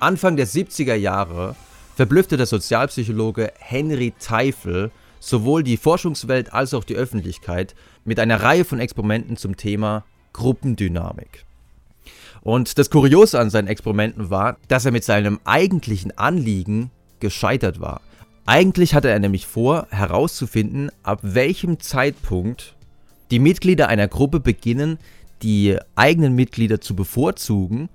Anfang der 70er Jahre verblüffte der Sozialpsychologe Henry Teifel sowohl die Forschungswelt als auch die Öffentlichkeit mit einer Reihe von Experimenten zum Thema Gruppendynamik. Und das Kuriose an seinen Experimenten war, dass er mit seinem eigentlichen Anliegen gescheitert war. Eigentlich hatte er nämlich vor, herauszufinden, ab welchem Zeitpunkt die Mitglieder einer Gruppe beginnen, die eigenen Mitglieder zu bevorzugen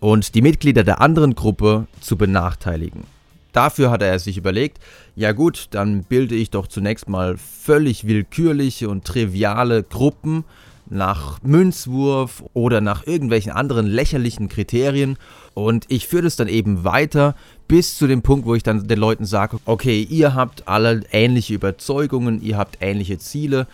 und die Mitglieder der anderen Gruppe zu benachteiligen. Dafür hatte er sich überlegt, ja gut, dann bilde ich doch zunächst mal völlig willkürliche und triviale Gruppen nach Münzwurf oder nach irgendwelchen anderen lächerlichen Kriterien und ich führe das dann eben weiter bis zu dem Punkt, wo ich dann den Leuten sage, okay, ihr habt alle ähnliche Überzeugungen, ihr habt ähnliche Ziele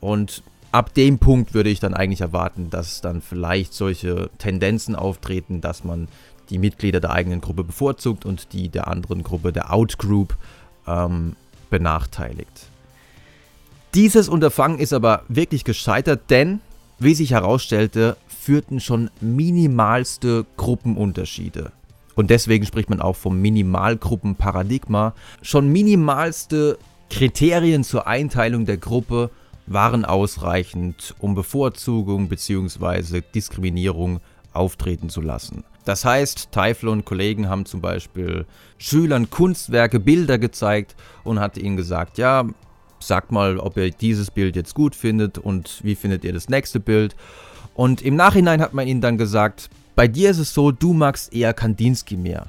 und ab dem Punkt würde ich dann eigentlich erwarten, dass dann vielleicht solche Tendenzen auftreten, dass man die Mitglieder der eigenen Gruppe bevorzugt und die der anderen Gruppe, der Outgroup, ähm, benachteiligt. Dieses Unterfangen ist aber wirklich gescheitert, denn, wie sich herausstellte, führten schon minimalste Gruppenunterschiede. Und deswegen spricht man auch vom Minimalgruppenparadigma. Schon minimalste Kriterien zur Einteilung der Gruppe waren ausreichend, um Bevorzugung bzw. Diskriminierung auftreten zu lassen. Das heißt, Teifel und Kollegen haben zum Beispiel Schülern Kunstwerke, Bilder gezeigt und hat ihnen gesagt, ja, sagt mal, ob ihr dieses Bild jetzt gut findet und wie findet ihr das nächste Bild. Und im Nachhinein hat man ihnen dann gesagt, bei dir ist es so, du magst eher Kandinsky mehr.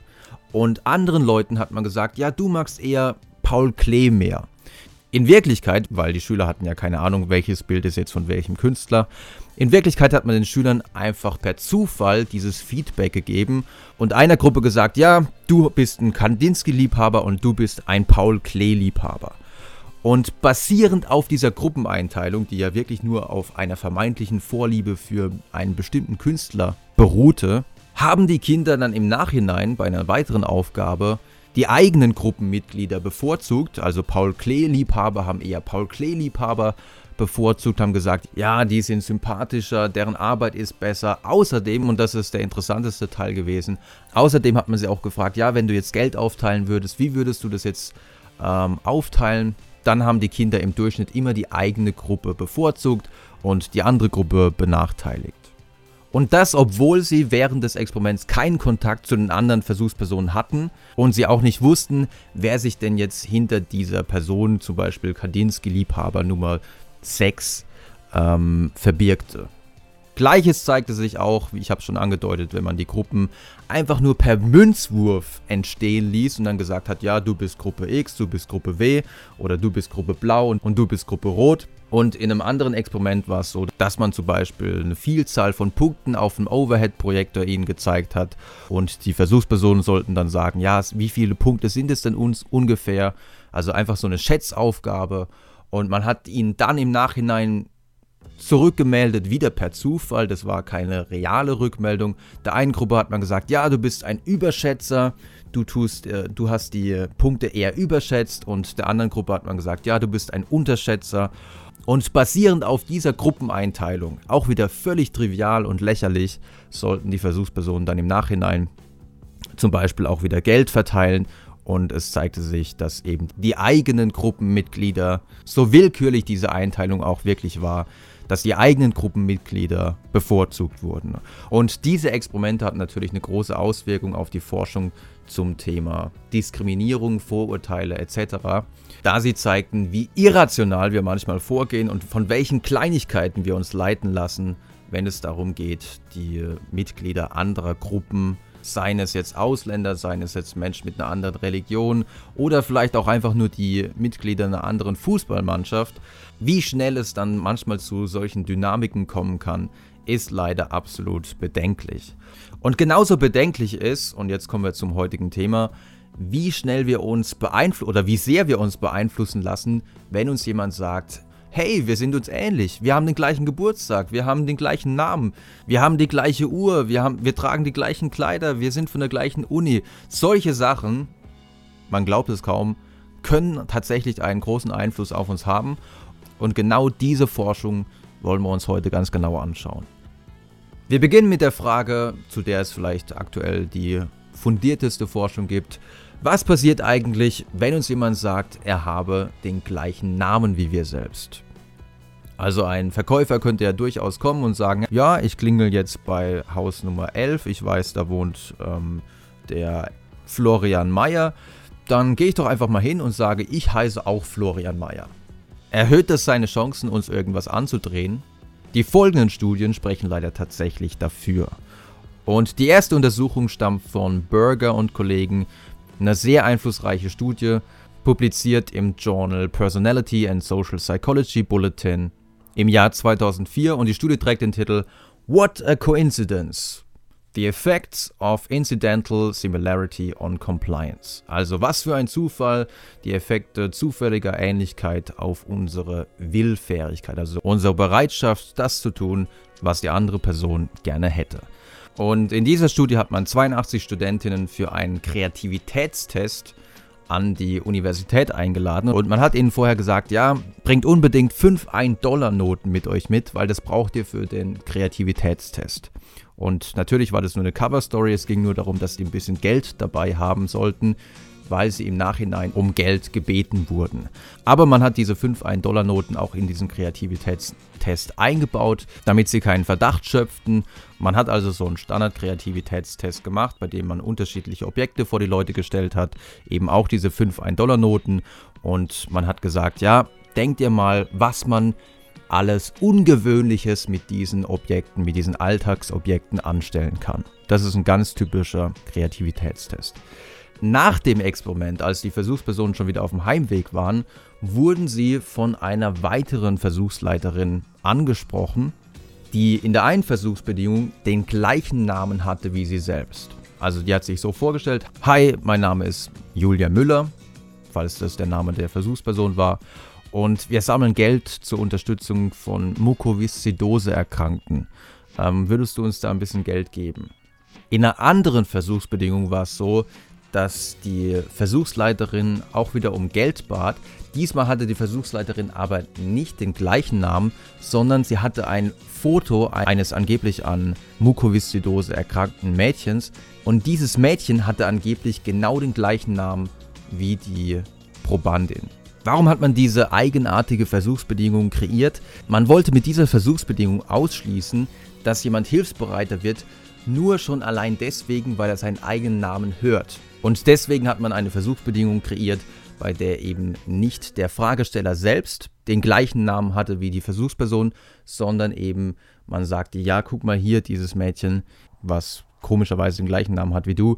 Und anderen Leuten hat man gesagt, ja, du magst eher Paul Klee mehr. In Wirklichkeit, weil die Schüler hatten ja keine Ahnung, welches Bild ist jetzt von welchem Künstler, in Wirklichkeit hat man den Schülern einfach per Zufall dieses Feedback gegeben und einer Gruppe gesagt, ja, du bist ein Kandinsky-Liebhaber und du bist ein Paul Klee-Liebhaber. Und basierend auf dieser Gruppeneinteilung, die ja wirklich nur auf einer vermeintlichen Vorliebe für einen bestimmten Künstler beruhte, haben die Kinder dann im Nachhinein bei einer weiteren Aufgabe die eigenen Gruppenmitglieder bevorzugt. Also Paul Klee-Liebhaber haben eher Paul Klee-Liebhaber bevorzugt, haben gesagt, ja, die sind sympathischer, deren Arbeit ist besser. Außerdem, und das ist der interessanteste Teil gewesen, außerdem hat man sie auch gefragt, ja, wenn du jetzt Geld aufteilen würdest, wie würdest du das jetzt ähm, aufteilen? Dann haben die Kinder im Durchschnitt immer die eigene Gruppe bevorzugt und die andere Gruppe benachteiligt. Und das, obwohl sie während des Experiments keinen Kontakt zu den anderen Versuchspersonen hatten und sie auch nicht wussten, wer sich denn jetzt hinter dieser Person, zum Beispiel Kandinsky-Liebhaber Nummer 6, ähm, verbirgte. Gleiches zeigte sich auch, wie ich habe schon angedeutet, wenn man die Gruppen einfach nur per Münzwurf entstehen ließ und dann gesagt hat, ja, du bist Gruppe X, du bist Gruppe W oder du bist Gruppe Blau und, und du bist Gruppe Rot. Und in einem anderen Experiment war es so, dass man zum Beispiel eine Vielzahl von Punkten auf dem Overhead-Projektor ihnen gezeigt hat und die Versuchspersonen sollten dann sagen, ja, wie viele Punkte sind es denn uns ungefähr? Also einfach so eine Schätzaufgabe. Und man hat ihnen dann im Nachhinein zurückgemeldet, wieder per Zufall. Das war keine reale Rückmeldung. Der einen Gruppe hat man gesagt, ja, du bist ein Überschätzer, du tust, äh, du hast die Punkte eher überschätzt. Und der anderen Gruppe hat man gesagt, ja, du bist ein Unterschätzer. Und basierend auf dieser Gruppeneinteilung, auch wieder völlig trivial und lächerlich, sollten die Versuchspersonen dann im Nachhinein zum Beispiel auch wieder Geld verteilen und es zeigte sich, dass eben die eigenen Gruppenmitglieder, so willkürlich diese Einteilung auch wirklich war, dass die eigenen Gruppenmitglieder bevorzugt wurden. Und diese Experimente hatten natürlich eine große Auswirkung auf die Forschung zum Thema Diskriminierung, Vorurteile etc., da sie zeigten, wie irrational wir manchmal vorgehen und von welchen Kleinigkeiten wir uns leiten lassen, wenn es darum geht, die Mitglieder anderer Gruppen seien es jetzt Ausländer, seien es jetzt Menschen mit einer anderen Religion oder vielleicht auch einfach nur die Mitglieder einer anderen Fußballmannschaft. Wie schnell es dann manchmal zu solchen Dynamiken kommen kann, ist leider absolut bedenklich. Und genauso bedenklich ist, und jetzt kommen wir zum heutigen Thema, wie schnell wir uns beeinflussen oder wie sehr wir uns beeinflussen lassen, wenn uns jemand sagt, hey, wir sind uns ähnlich, wir haben den gleichen Geburtstag, wir haben den gleichen Namen, wir haben die gleiche Uhr, wir, haben, wir tragen die gleichen Kleider, wir sind von der gleichen Uni. Solche Sachen, man glaubt es kaum, können tatsächlich einen großen Einfluss auf uns haben. Und genau diese Forschung wollen wir uns heute ganz genau anschauen. Wir beginnen mit der Frage, zu der es vielleicht aktuell die fundierteste Forschung gibt. Was passiert eigentlich, wenn uns jemand sagt, er habe den gleichen Namen wie wir selbst? Also ein Verkäufer könnte ja durchaus kommen und sagen, ja, ich klingel jetzt bei Haus Nummer 11, ich weiß, da wohnt ähm, der Florian Meyer. Dann gehe ich doch einfach mal hin und sage, ich heiße auch Florian Meyer. Erhöht das seine Chancen, uns irgendwas anzudrehen? Die folgenden Studien sprechen leider tatsächlich dafür. Und die erste Untersuchung stammt von Berger und Kollegen, eine sehr einflussreiche Studie, publiziert im Journal Personality and Social Psychology Bulletin im Jahr 2004 und die Studie trägt den Titel What a Coincidence. The Effects of Incidental Similarity on Compliance. Also was für ein Zufall, die Effekte zufälliger Ähnlichkeit auf unsere Willfährigkeit, also unsere Bereitschaft, das zu tun, was die andere Person gerne hätte. Und in dieser Studie hat man 82 Studentinnen für einen Kreativitätstest an die Universität eingeladen. Und man hat ihnen vorher gesagt, ja, bringt unbedingt 5 1-Dollar-Noten mit euch mit, weil das braucht ihr für den Kreativitätstest. Und natürlich war das nur eine Cover-Story, es ging nur darum, dass sie ein bisschen Geld dabei haben sollten, weil sie im Nachhinein um Geld gebeten wurden. Aber man hat diese 5 1-Dollar-Noten auch in diesen Kreativitätstest eingebaut, damit sie keinen Verdacht schöpften. Man hat also so einen Standard-Kreativitätstest gemacht, bei dem man unterschiedliche Objekte vor die Leute gestellt hat, eben auch diese 5 1-Dollar-Noten. Und man hat gesagt, ja, denkt ihr mal, was man alles Ungewöhnliches mit diesen Objekten, mit diesen Alltagsobjekten anstellen kann. Das ist ein ganz typischer Kreativitätstest. Nach dem Experiment, als die Versuchspersonen schon wieder auf dem Heimweg waren, wurden sie von einer weiteren Versuchsleiterin angesprochen, die in der einen Versuchsbedingung den gleichen Namen hatte wie sie selbst. Also die hat sich so vorgestellt, Hi, mein Name ist Julia Müller, falls das der Name der Versuchsperson war, und wir sammeln Geld zur Unterstützung von Mukoviszidose-Erkrankten. Ähm, würdest du uns da ein bisschen Geld geben? In einer anderen Versuchsbedingung war es so, dass die Versuchsleiterin auch wieder um Geld bat. Diesmal hatte die Versuchsleiterin aber nicht den gleichen Namen, sondern sie hatte ein Foto eines angeblich an Mukoviszidose erkrankten Mädchens und dieses Mädchen hatte angeblich genau den gleichen Namen wie die Probandin. Warum hat man diese eigenartige Versuchsbedingung kreiert? Man wollte mit dieser Versuchsbedingung ausschließen, dass jemand hilfsbereiter wird, nur schon allein deswegen, weil er seinen eigenen Namen hört. Und deswegen hat man eine Versuchsbedingung kreiert, bei der eben nicht der Fragesteller selbst den gleichen Namen hatte wie die Versuchsperson, sondern eben man sagte, ja, guck mal hier, dieses Mädchen, was komischerweise den gleichen Namen hat wie du,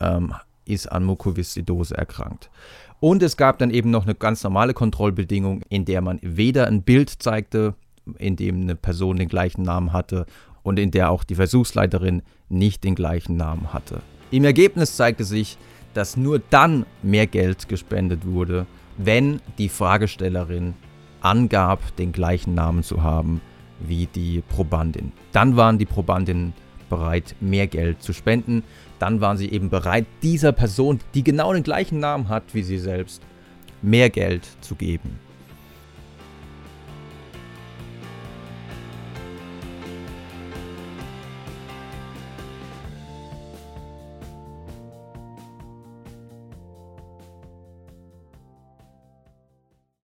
ähm, ist an Mukoviszidose erkrankt. Und es gab dann eben noch eine ganz normale Kontrollbedingung, in der man weder ein Bild zeigte, in dem eine Person den gleichen Namen hatte und in der auch die Versuchsleiterin nicht den gleichen Namen hatte. Im Ergebnis zeigte sich, dass nur dann mehr Geld gespendet wurde, wenn die Fragestellerin angab, den gleichen Namen zu haben wie die Probandin. Dann waren die Probandinnen bereit, mehr Geld zu spenden. Dann waren sie eben bereit, dieser Person, die genau den gleichen Namen hat wie sie selbst, mehr Geld zu geben.